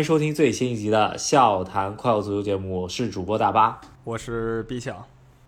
欢迎收听最新一集的笑谈快乐足球节目，我是主播大巴，我是毕强。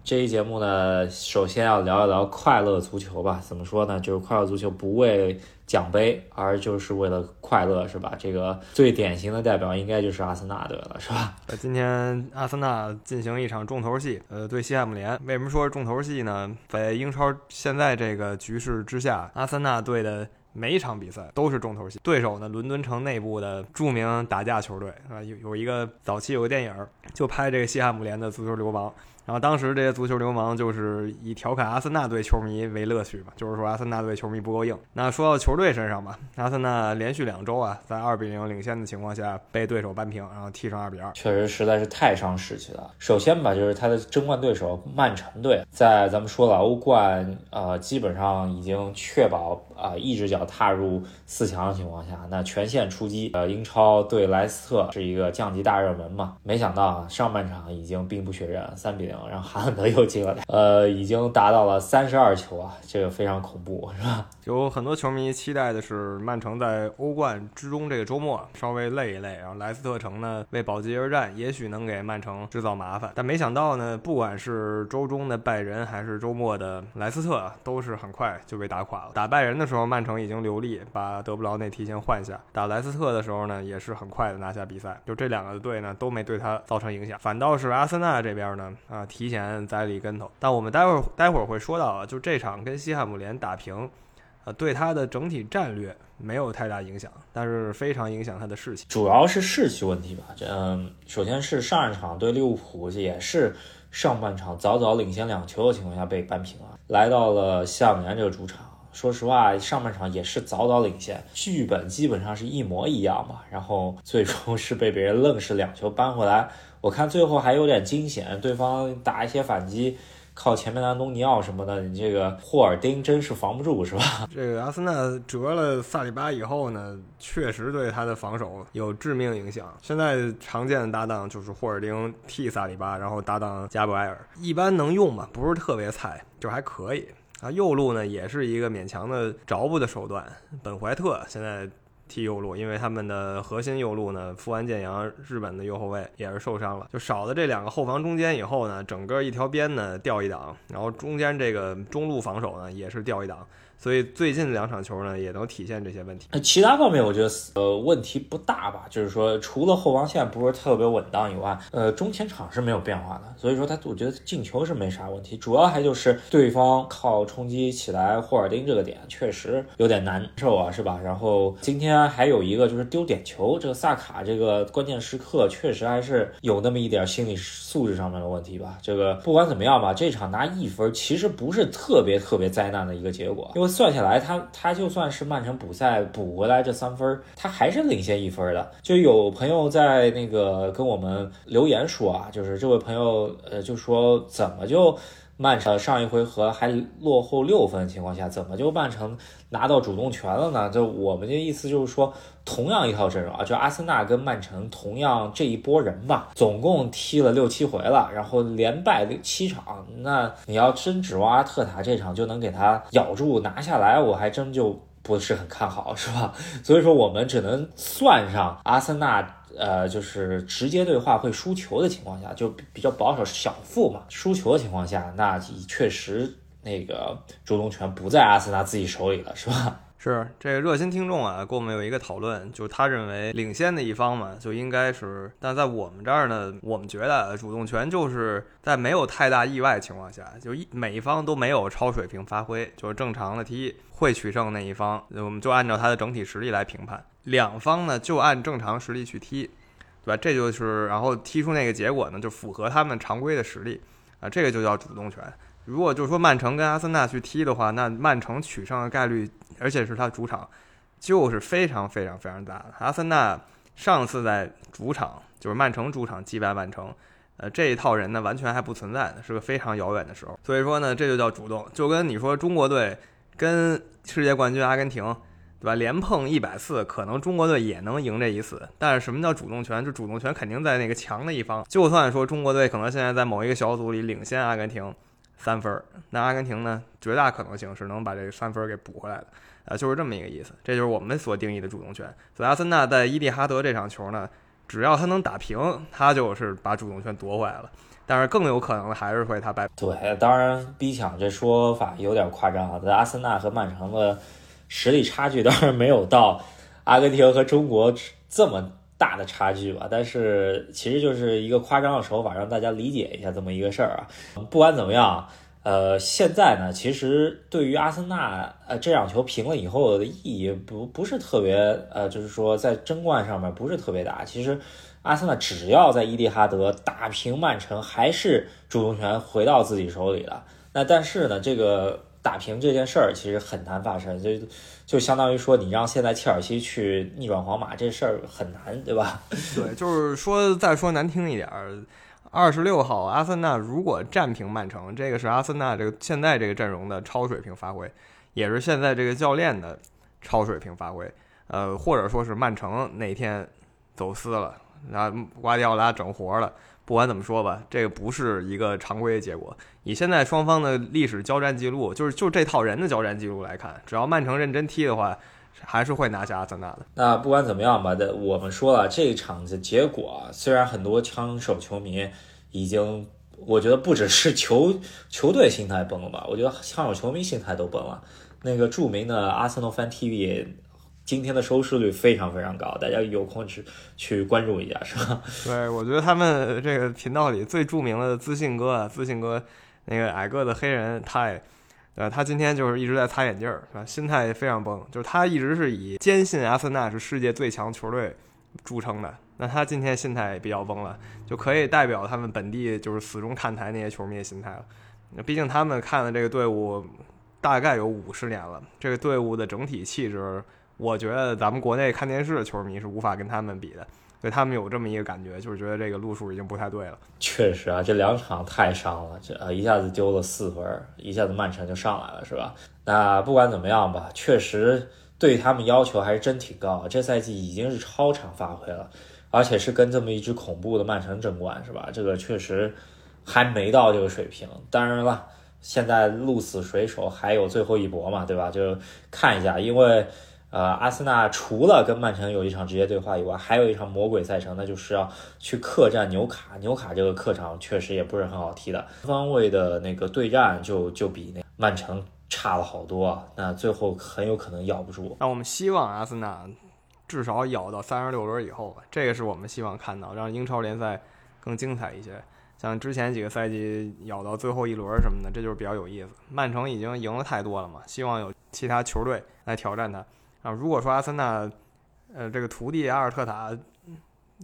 这一节目呢，首先要聊一聊快乐足球吧。怎么说呢？就是快乐足球不为奖杯，而就是为了快乐，是吧？这个最典型的代表应该就是阿森纳队了，是吧？呃，今天阿森纳进行一场重头戏，呃，对西汉姆联。为什么说是重头戏呢？在英超现在这个局势之下，阿森纳队的。每一场比赛都是重头戏，对手呢，伦敦城内部的著名打架球队啊，有有一个早期有个电影，就拍这个西汉姆联的足球流氓。然后当时这些足球流氓就是以调侃阿森纳队球迷为乐趣吧，就是说阿森纳队球迷不够硬。那说到球队身上吧，阿森纳连续两周啊，在二比零领先的情况下被对手扳平，然后踢成二比二，确实实在是太伤士气了。首先吧，就是他的争冠对手曼城队，在咱们说了欧冠，呃，基本上已经确保啊一只脚踏入四强的情况下，那全线出击。呃，英超对莱斯特是一个降级大热门嘛，没想到啊，上半场已经兵不血刃，三比然后哈兰德又进了，呃，已经达到了三十二球啊，这个非常恐怖，是吧？有很多球迷期待的是曼城在欧冠之中这个周末稍微累一累，然后莱斯特城呢为保级而战，也许能给曼城制造麻烦。但没想到呢，不管是周中的拜仁还是周末的莱斯特，都是很快就被打垮了。打拜仁的时候，曼城已经留力把德布劳内提前换下；打莱斯特的时候呢，也是很快的拿下比赛。就这两个队呢都没对他造成影响，反倒是阿森纳这边呢啊。提前栽了一跟头，但我们待会儿待会儿会说到啊，就这场跟西汉姆联打平，呃，对他的整体战略没有太大影响，但是非常影响他的士气，主要是士气问题吧。这嗯，首先是上一场对利物浦也是上半场早早领先两球的情况下被扳平了，来到了西汉姆联这个主场，说实话上半场也是早早领先，剧本基本上是一模一样嘛，然后最终 是被别人愣是两球扳回来。我看最后还有点惊险，对方打一些反击，靠前面的安东尼奥什么的，你这个霍尔丁真是防不住，是吧？这个阿森纳折了萨里巴以后呢，确实对他的防守有致命影响。现在常见的搭档就是霍尔丁替萨里巴，然后搭档加布埃尔，一般能用吧，不是特别菜，就还可以。啊，右路呢也是一个勉强的着补的手段，本怀特现在。踢右路，因为他们的核心右路呢，富安健洋日本的右后卫也是受伤了，就少了这两个后防中间以后呢，整个一条边呢掉一档，然后中间这个中路防守呢也是掉一档。所以最近两场球呢，也能体现这些问题。那其他方面，我觉得呃问题不大吧。就是说，除了后防线不是特别稳当以外，呃，中前场是没有变化的。所以说，他我觉得进球是没啥问题。主要还就是对方靠冲击起来霍尔丁这个点确实有点难受啊，是吧？然后今天还有一个就是丢点球，这个萨卡这个关键时刻确实还是有那么一点心理素质上面的问题吧。这个不管怎么样吧，这场拿一分其实不是特别特别灾难的一个结果，因为。算下来，他他就算是曼城补赛补回来这三分，他还是领先一分的。就有朋友在那个跟我们留言说啊，就是这位朋友呃就说怎么就曼城上一回合还落后六分的情况下，怎么就曼城拿到主动权了呢？就我们的意思就是说，同样一套阵容啊，就阿森纳跟曼城同样这一波人吧，总共踢了六七回了，然后连败六七场。那你要真指望阿特塔这场就能给他咬住拿下来，我还真就不是很看好，是吧？所以说我们只能算上阿森纳，呃，就是直接对话会输球的情况下，就比较保守小负嘛。输球的情况下，那确实那个主动权不在阿森纳自己手里了，是吧？是这个热心听众啊，跟我们有一个讨论，就他认为领先的一方嘛，就应该是，但在我们这儿呢，我们觉得主动权就是在没有太大意外情况下，就一每一方都没有超水平发挥，就是正常的踢会取胜那一方，我们就按照他的整体实力来评判。两方呢就按正常实力去踢，对吧？这就是然后踢出那个结果呢，就符合他们常规的实力啊，这个就叫主动权。如果就是说曼城跟阿森纳去踢的话，那曼城取胜的概率。而且是他主场，就是非常非常非常大的。阿森纳上次在主场，就是曼城主场击败曼城，呃，这一套人呢完全还不存在的，是个非常遥远的时候。所以说呢，这就叫主动。就跟你说中国队跟世界冠军阿根廷，对吧？连碰一百次，可能中国队也能赢这一次。但是什么叫主动权？就主动权肯定在那个强的一方。就算说中国队可能现在在某一个小组里领先阿根廷三分，那阿根廷呢，绝大可能性是能把这三分给补回来的。啊，就是这么一个意思，这就是我们所定义的主动权。所以阿森纳在伊蒂哈德这场球呢，只要他能打平，他就是把主动权夺回来了。但是更有可能的还是会他败。对，当然逼抢这说法有点夸张啊。在阿森纳和曼城的实力差距当然没有到 阿根廷和中国这么大的差距吧，但是其实就是一个夸张的手法，让大家理解一下这么一个事儿啊。不管怎么样。呃，现在呢，其实对于阿森纳，呃，这场球平了以后的意义不不是特别，呃，就是说在争冠上面不是特别大。其实，阿森纳只要在伊蒂哈德打平曼城，还是主动权回到自己手里了。那但是呢，这个打平这件事儿其实很难发生，就就相当于说你让现在切尔西去逆转皇马这事儿很难，对吧？对，就是说再说难听一点儿。二十六号，阿森纳如果战平曼城，这个是阿森纳这个现在这个阵容的超水平发挥，也是现在这个教练的超水平发挥。呃，或者说是曼城那天走私了，那瓜迪奥拉整活了。不管怎么说吧，这个不是一个常规的结果。以现在双方的历史交战记录，就是就这套人的交战记录来看，只要曼城认真踢的话，还是会拿下阿森纳的。那不管怎么样吧，的我们说了这一场的结果，虽然很多枪手球迷。已经，我觉得不只是球球队心态崩了吧，我觉得枪手球迷心态都崩了。那个著名的阿森纳 fan TV 今天的收视率非常非常高，大家有空去去关注一下，是吧？对，我觉得他们这个频道里最著名的自信哥啊，自信哥那个矮个子黑人，他也，呃，他今天就是一直在擦眼镜儿，是吧？心态非常崩，就是他一直是以坚信阿森纳是世界最强球队著称的。那他今天心态也比较崩了，就可以代表他们本地就是死忠看台那些球迷的心态了。毕竟他们看的这个队伍大概有五十年了，这个队伍的整体气质，我觉得咱们国内看电视的球迷是无法跟他们比的。对他们有这么一个感觉，就是觉得这个路数已经不太对了。确实啊，这两场太伤了，这呃一下子丢了四分，一下子曼城就上来了，是吧？那不管怎么样吧，确实对他们要求还是真挺高。这赛季已经是超常发挥了。而且是跟这么一支恐怖的曼城争冠，是吧？这个确实还没到这个水平。当然了，现在鹿死谁手还有最后一搏嘛，对吧？就看一下，因为呃，阿森纳除了跟曼城有一场直接对话以外，还有一场魔鬼赛程，那就是要去客战纽卡。纽卡这个客场确实也不是很好踢的，方位的那个对战就就比那曼城差了好多，那最后很有可能咬不住。那我们希望阿森纳。至少咬到三十六轮以后吧，这个是我们希望看到，让英超联赛更精彩一些。像之前几个赛季咬到最后一轮什么的，这就是比较有意思。曼城已经赢了太多了嘛，希望有其他球队来挑战他。啊，如果说阿森纳，呃，这个徒弟阿尔特塔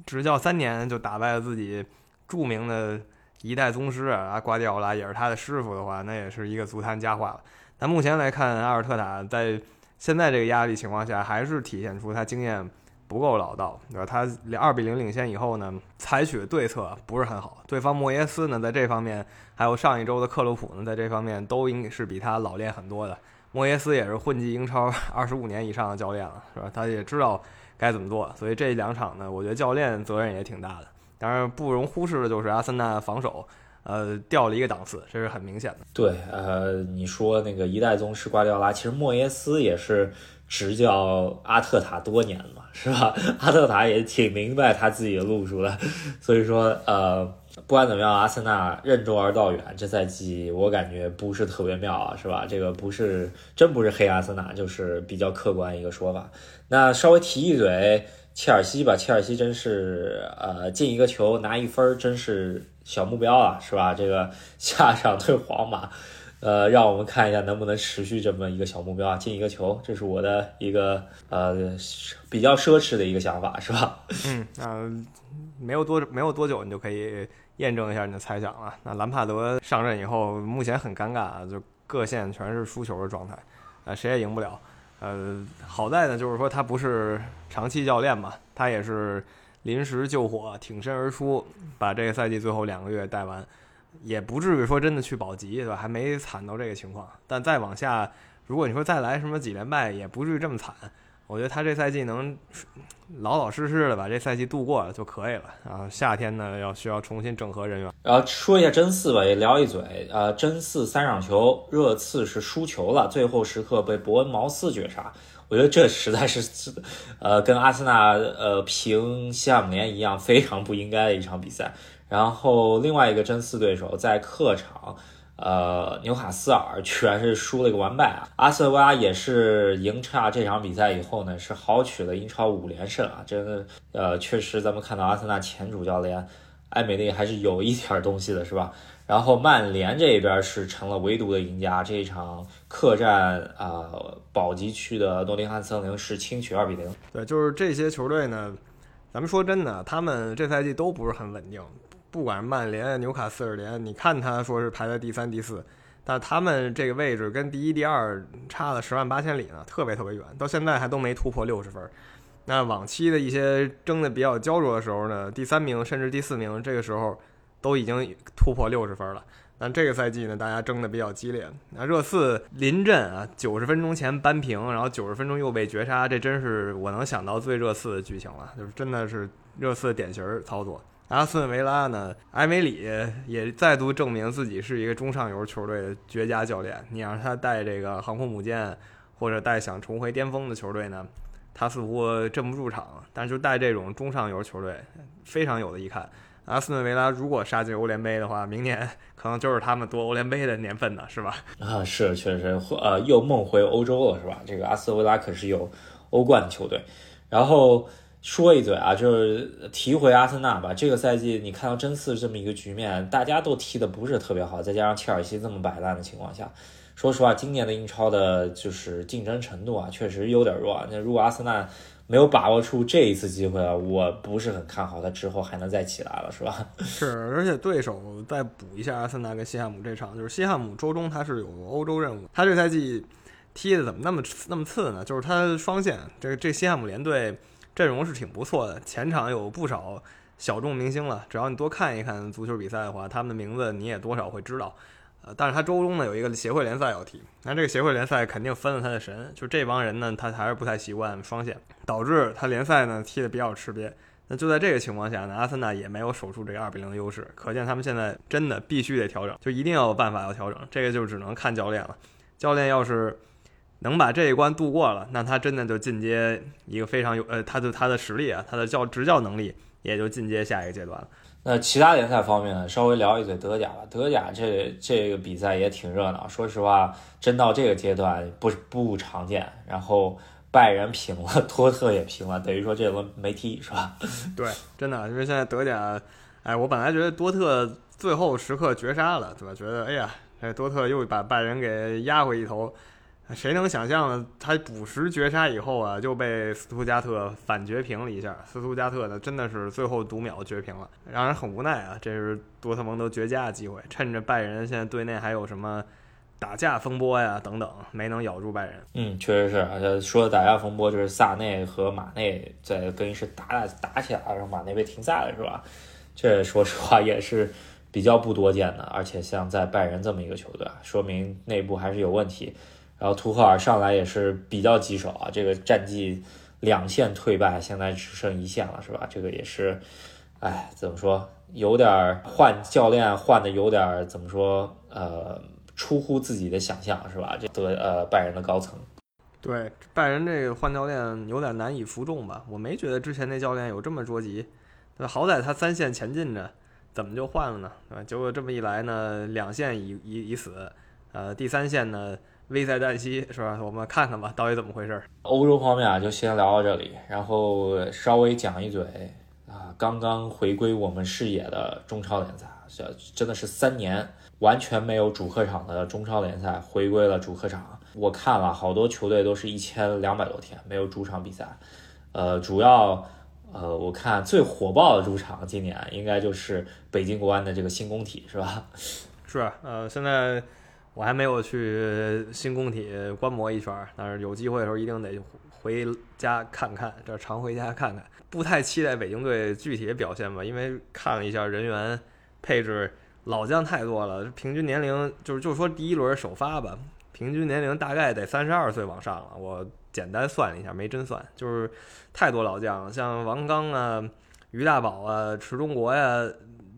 执教三年就打败了自己著名的一代宗师啊，瓜迪奥拉也是他的师傅的话，那也是一个足坛佳话了。但目前来看，阿尔特塔在现在这个压力情况下，还是体现出他经验不够老道，对吧？他二比零领先以后呢，采取对策不是很好。对方莫耶斯呢，在这方面，还有上一周的克洛普呢，在这方面都应该是比他老练很多的。莫耶斯也是混迹英超 二十五年以上的教练了，是吧？他也知道该怎么做。所以这两场呢，我觉得教练责任也挺大的。当然，不容忽视的就是阿森纳防守。呃，掉了一个档次，这是很明显的。对，呃，你说那个一代宗师瓜迪奥拉，其实莫耶斯也是执教阿特塔多年嘛，是吧？阿特塔也挺明白他自己的路数的，所以说，呃，不管怎么样，阿森纳任重而道远，这赛季我感觉不是特别妙啊，是吧？这个不是真不是黑阿森纳，就是比较客观一个说法。那稍微提一嘴切尔西吧，切尔西真是呃进一个球拿一分，真是。小目标啊，是吧？这个 下场对皇马，呃，让我们看一下能不能持续这么一个小目标啊，进一个球，这是我的一个呃比较奢侈的一个想法，是吧？嗯，那没有多没有多久，你就可以验证一下你的猜想了。那兰帕德上任以后，目前很尴尬啊，就各线全是输球的状态，啊，谁也赢不了。呃，好在呢，就是说他不是长期教练嘛，他也是。临时救火，挺身而出，把这个赛季最后两个月带完，也不至于说真的去保级，对吧？还没惨到这个情况。但再往下，如果你说再来什么几连败，也不至于这么惨。我觉得他这赛季能老老实实的把这赛季度过了就可以了。然后夏天呢，要需要重新整合人员。然后说一下真四吧，也聊一嘴。呃，真四三场球，热刺是输球了，最后时刻被伯恩茅斯绝杀。我觉得这实在是，呃，跟阿森纳呃平西汉姆联一样，非常不应该的一场比赛。然后另外一个真四对手在客场。呃，纽卡斯尔居然是输了一个完败啊！阿瑟维拉也是赢差这场比赛以后呢，是豪取了英超五连胜啊！真的，呃，确实咱们看到阿森纳前主教练埃梅利还是有一点东西的，是吧？然后曼联这边是成了唯独的赢家，这一场客战啊保级区的诺丁汉森林是轻取二比零。对，就是这些球队呢，咱们说真的，他们这赛季都不是很稳定。不管是曼联、纽卡斯尔联，你看他说是排在第三、第四，但他们这个位置跟第一、第二差了十万八千里呢，特别特别远，到现在还都没突破六十分。那往期的一些争的比较焦灼的时候呢，第三名甚至第四名，这个时候都已经突破六十分了。但这个赛季呢，大家争的比较激烈。那热刺临阵啊，九十分钟前扳平，然后九十分钟又被绝杀，这真是我能想到最热刺的剧情了，就是真的是热刺典型操作。阿斯顿维拉呢？埃梅里也再度证明自己是一个中上游球队的绝佳教练。你让他带这个航空母舰，或者带想重回巅峰的球队呢，他似乎镇不住场。但是就带这种中上游球队，非常有的一看。阿斯顿维拉如果杀进欧联杯的话，明年可能就是他们夺欧联杯的年份呢，是吧？啊，是，确实，呃，又梦回欧洲了，是吧？这个阿斯顿维拉可是有欧冠球队，然后。说一嘴啊，就是提回阿森纳吧。这个赛季你看到真四这么一个局面，大家都踢的不是特别好，再加上切尔西这么摆烂的情况下，说实话，今年的英超的就是竞争程度啊，确实有点弱啊。那如果阿森纳没有把握住这一次机会啊，我不是很看好他之后还能再起来了，是吧？是，而且对手再补一下阿森纳跟西汉姆这场，就是西汉姆周中他是有欧洲任务，他这赛季踢的怎么那么那么次呢？就是他双线，这个这西汉姆联队。阵容是挺不错的，前场有不少小众明星了。只要你多看一看足球比赛的话，他们的名字你也多少会知道。呃，但是他周中呢有一个协会联赛要踢，那这个协会联赛肯定分了他的神。就这帮人呢，他还是不太习惯双线，导致他联赛呢踢得比较吃瘪。那就在这个情况下呢，阿森纳也没有守住这个二比零的优势，可见他们现在真的必须得调整，就一定要有办法要调整。这个就只能看教练了。教练要是。能把这一关度过了，那他真的就进阶一个非常有呃，他的他的实力啊，他的教执教能力也就进阶下一个阶段了。那其他联赛方面呢，稍微聊一嘴德甲吧。德甲这这个比赛也挺热闹，说实话，真到这个阶段不不常见。然后拜仁平了，托特也平了，等于说这轮没踢是吧？对，真的，因为现在德甲，哎，我本来觉得多特最后时刻绝杀了，对吧？觉得哎呀，这多特又把拜仁给压回一头。谁能想象呢？他补时绝杀以后啊，就被斯图加特反绝平了一下。斯图加特呢，真的是最后读秒绝平了，让人很无奈啊！这是多特蒙德绝佳的机会，趁着拜仁现在队内还有什么打架风波呀等等，没能咬住拜仁。嗯，确实是。而且说的打架风波，就是萨内和马内在更衣室打打打起来了，然后马内被停赛了，是吧？这说实话也是比较不多见的。而且像在拜仁这么一个球队，说明内部还是有问题。然后图赫尔上来也是比较棘手啊，这个战绩两线退败，现在只剩一线了，是吧？这个也是，哎，怎么说，有点换教练换的有点怎么说，呃，出乎自己的想象，是吧？这德呃拜仁的高层，对拜仁这个换教练有点难以服众吧？我没觉得之前那教练有这么着急，对？好歹他三线前进着，怎么就换了呢？对吧？结果这么一来呢，两线已已已死，呃，第三线呢？危在旦夕，是吧？我们看看吧，到底怎么回事？欧洲方面啊，就先聊到这里，然后稍微讲一嘴啊，刚刚回归我们视野的中超联赛，这真的是三年完全没有主客场的中超联赛回归了主客场。我看了好多球队都是一千两百多天没有主场比赛，呃，主要呃，我看最火爆的主场今年应该就是北京国安的这个新工体，是吧？是，呃，现在。我还没有去新工体观摩一圈，但是有机会的时候一定得回家看看，这常回家看看。不太期待北京队具体的表现吧，因为看了一下人员配置，老将太多了，平均年龄就是就说第一轮首发吧，平均年龄大概得三十二岁往上了。我简单算了一下，没真算，就是太多老将了，像王刚啊、于大宝啊、池忠国呀，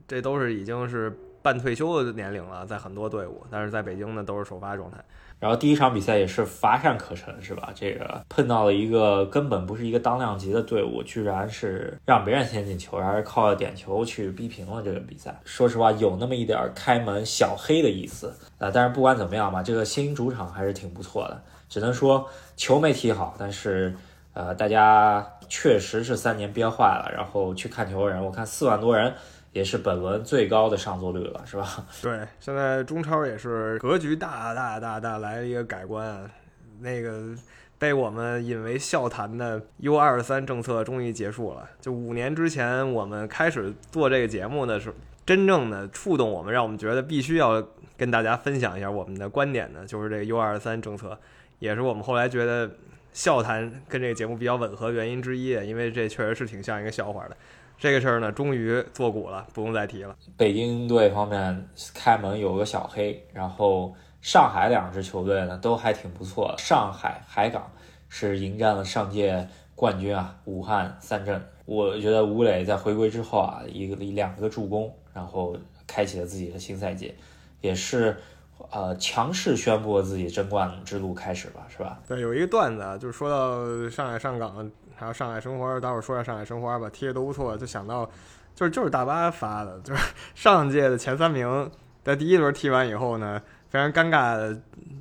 这都是已经是半退休的年龄了，在很多队伍，但是在北京呢都是首发状态。然后第一场比赛也是乏善可陈，是吧？这个碰到了一个根本不是一个当量级的队伍，居然是让别人先进球，还是靠点球去逼平了这个比赛。说实话，有那么一点开门小黑的意思啊。但是不管怎么样吧，这个新主场还是挺不错的。只能说球没踢好，但是呃，大家确实是三年憋坏了，然后去看球的人，我看四万多人。也是本轮最高的上座率了，是吧？对，现在中超也是格局大大大大来了一个改观，那个被我们引为笑谈的 U 二三政策终于结束了。就五年之前我们开始做这个节目的时候，真正的触动我们，让我们觉得必须要跟大家分享一下我们的观点的，就是这个 U 二三政策，也是我们后来觉得笑谈跟这个节目比较吻合原因之一，因为这确实是挺像一个笑话的。这个事儿呢，终于做古了，不用再提了。北京队方面开门有个小黑，然后上海两支球队呢都还挺不错。上海海港是迎战了上届冠军啊，武汉三镇。我觉得吴磊在回归之后啊，一个两个助攻，然后开启了自己的新赛季，也是呃强势宣布了自己争冠之路开始吧，是吧？对，有一个段子啊，就是说到上海上港。还有上海申花，待会儿说下上海申花吧，踢的都不错。就想到，就是就是大巴发的，就是上届的前三名，在第一轮踢完以后呢，非常尴尬的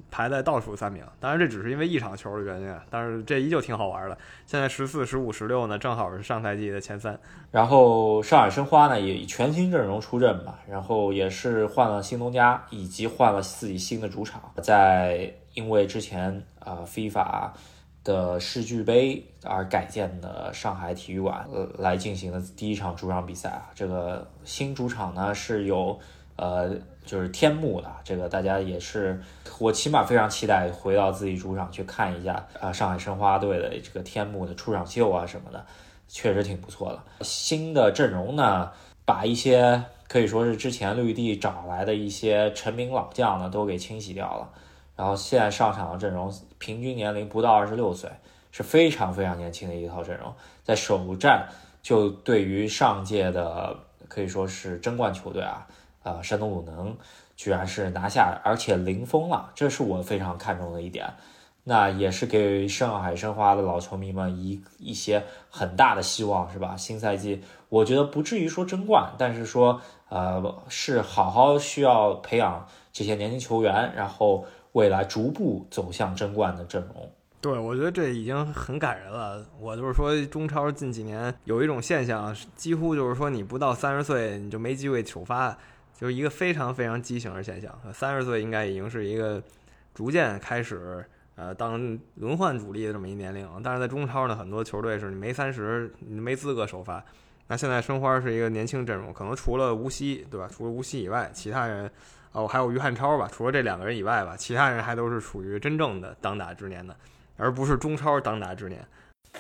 排在倒数三名。当然这只是因为一场球的原因，但是这依旧挺好玩的。现在十四、十五、十六呢，正好是上赛季的前三。然后上海申花呢，也以全新阵容出阵吧，然后也是换了新东家，以及换了自己新的主场。在因为之前啊，非法。的世俱杯而改建的上海体育馆，呃，来进行的第一场主场比赛啊。这个新主场呢是有，呃，就是天幕的。这个大家也是，我起码非常期待回到自己主场去看一下啊，上海申花队的这个天幕的出场秀啊什么的，确实挺不错的。新的阵容呢，把一些可以说是之前绿地找来的一些成名老将呢都给清洗掉了。然后现在上场的阵容平均年龄不到二十六岁，是非常非常年轻的一套阵容。在首战就对于上届的可以说是争冠球队啊，啊山东鲁能居然是拿下，而且零封了，这是我非常看重的一点。那也是给上海申花的老球迷们一一些很大的希望，是吧？新赛季我觉得不至于说争冠，但是说呃是好好需要培养这些年轻球员，然后。未来逐步走向争冠的阵容，对我觉得这已经很感人了。我就是说，中超近几年有一种现象，几乎就是说你不到三十岁你就没机会首发，就是一个非常非常畸形的现象。三十岁应该已经是一个逐渐开始呃当轮换主力的这么一年龄，但是在中超呢，很多球队是你没三十你没资格首发。那现在申花是一个年轻阵容，可能除了无锡对吧？除了无锡以外，其他人。哦，还有于汉超吧，除了这两个人以外吧，其他人还都是属于真正的当打之年的，而不是中超当打之年。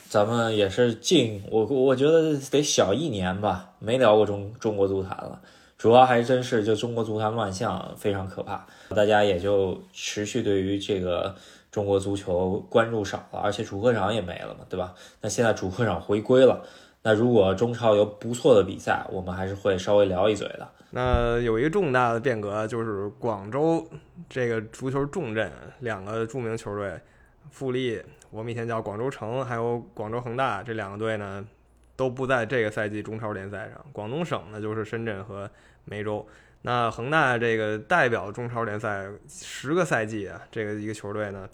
咱们也是近我我觉得得小一年吧，没聊过中中国足坛了，主要还真是就中国足坛乱象非常可怕，大家也就持续对于这个中国足球关注少了，而且主客场也没了嘛，对吧？那现在主客场回归了，那如果中超有不错的比赛，我们还是会稍微聊一嘴的。那有一个重大的变革，就是广州这个足球重镇，两个著名球队，富力，我们以前叫广州城，还有广州恒大这两个队呢，都不在这个赛季中超联赛上。广东省呢，就是深圳和梅州。那恒大这个代表中超联赛十个赛季啊，这个一个球队呢，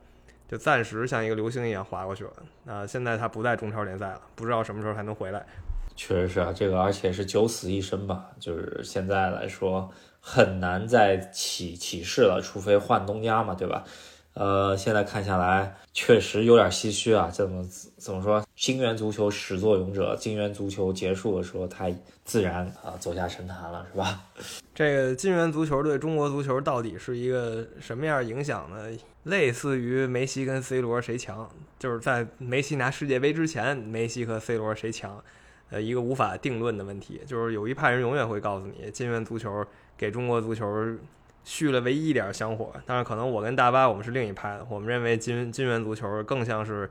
就暂时像一个流星一样划过去了。那现在他不在中超联赛了，不知道什么时候还能回来。确实是啊，这个而且是九死一生吧，就是现在来说很难再起起势了，除非换东家嘛，对吧？呃，现在看下来确实有点唏嘘啊。怎么怎么说？金元足球始作俑者，金元足球结束的时候，他自然啊走下神坛了，是吧？这个金元足球对中国足球到底是一个什么样影响呢？类似于梅西跟 C 罗谁强？就是在梅西拿世界杯之前，梅西和 C 罗谁强？呃，一个无法定论的问题，就是有一派人永远会告诉你，金元足球给中国足球续了唯一一点香火。但是可能我跟大巴我们是另一派的，我们认为金金元足球更像是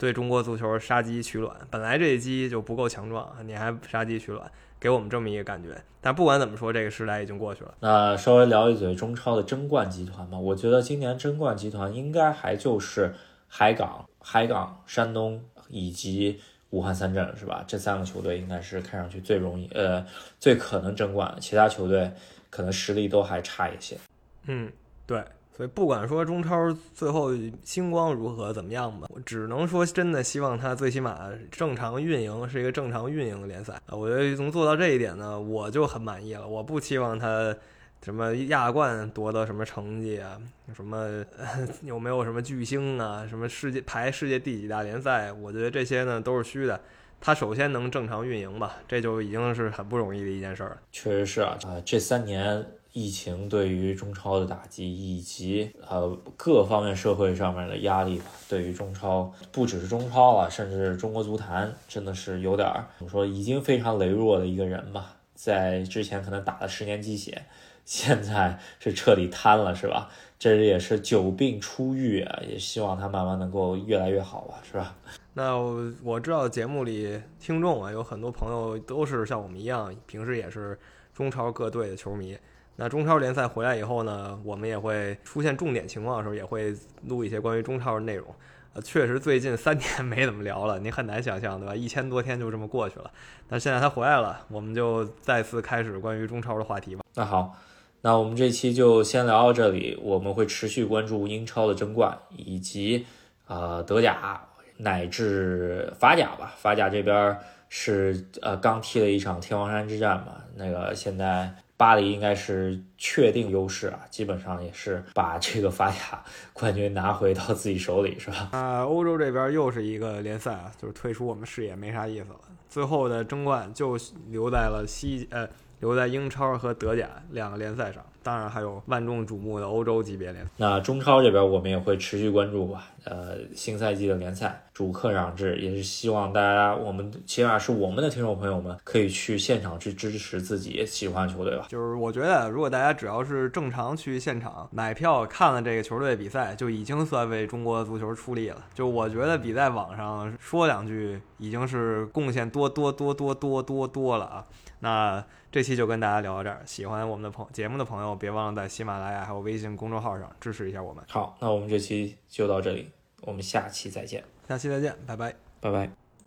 对中国足球杀鸡取卵。本来这一鸡就不够强壮，你还杀鸡取卵，给我们这么一个感觉。但不管怎么说，这个时代已经过去了。那稍微聊一嘴中超的争冠集团吧，我觉得今年争冠集团应该还就是海港、海港、山东以及。武汉三镇是吧？这三个球队应该是看上去最容易，呃，最可能争冠的。其他球队可能实力都还差一些。嗯，对。所以不管说中超最后星光如何怎么样吧，我只能说真的希望他最起码正常运营是一个正常运营的联赛。啊我觉得能做到这一点呢，我就很满意了。我不期望他。什么亚冠夺得什么成绩啊？什么 有没有什么巨星啊？什么世界排世界第几大联赛？我觉得这些呢都是虚的。他首先能正常运营吧，这就已经是很不容易的一件事儿了。确实是啊，啊，这三年疫情对于中超的打击，以及呃各方面社会上面的压力吧，对于中超不只是中超啊，甚至中国足坛真的是有点儿怎么说，已经非常羸弱的一个人吧。在之前可能打了十年鸡血。现在是彻底瘫了，是吧？这也是久病初愈啊，也希望他慢慢能够越来越好吧，是吧？那我知道节目里听众啊，有很多朋友都是像我们一样，平时也是中超各队的球迷。那中超联赛回来以后呢，我们也会出现重点情况的时候，也会录一些关于中超的内容。呃，确实最近三年 没怎么聊了，你很难想象，对吧？一千多天就这么过去了。但现在他回来了，我们就再次开始关于中超的话题吧。那好。那我们这期就先聊到这里，我们会持续关注英超的争冠，以及呃德甲乃至法甲吧。法甲这边是呃刚踢了一场天王山之战嘛，那个现在巴黎应该是确定优势啊，基本上也是把这个法甲冠军拿回到自己手里，是吧？啊，欧洲这边又是一个联赛啊，就是退出我们视野没啥意思了，最后的争冠就留在了西呃。留在英超和德甲两个联赛上，当然还有万众瞩目的欧洲级别联赛。那中超这边我们也会持续关注吧。呃，新赛季的联赛主客场制，也是希望大家，我们起码是我们的听众朋友们，可以去现场去支持自己喜欢的球队吧。就是我觉得，如果大家只要是正常去现场买票看了这个球队比赛，就已经算为中国足球出力了。就我觉得比在网上说两句，已经是贡献多多多多多多多了啊。那这期就跟大家聊到这儿，喜欢我们的朋节目的朋友，别忘了在喜马拉雅还有微信公众号上支持一下我们。好，那我们这期就到这里，我们下期再见。下期再见，拜拜，拜拜。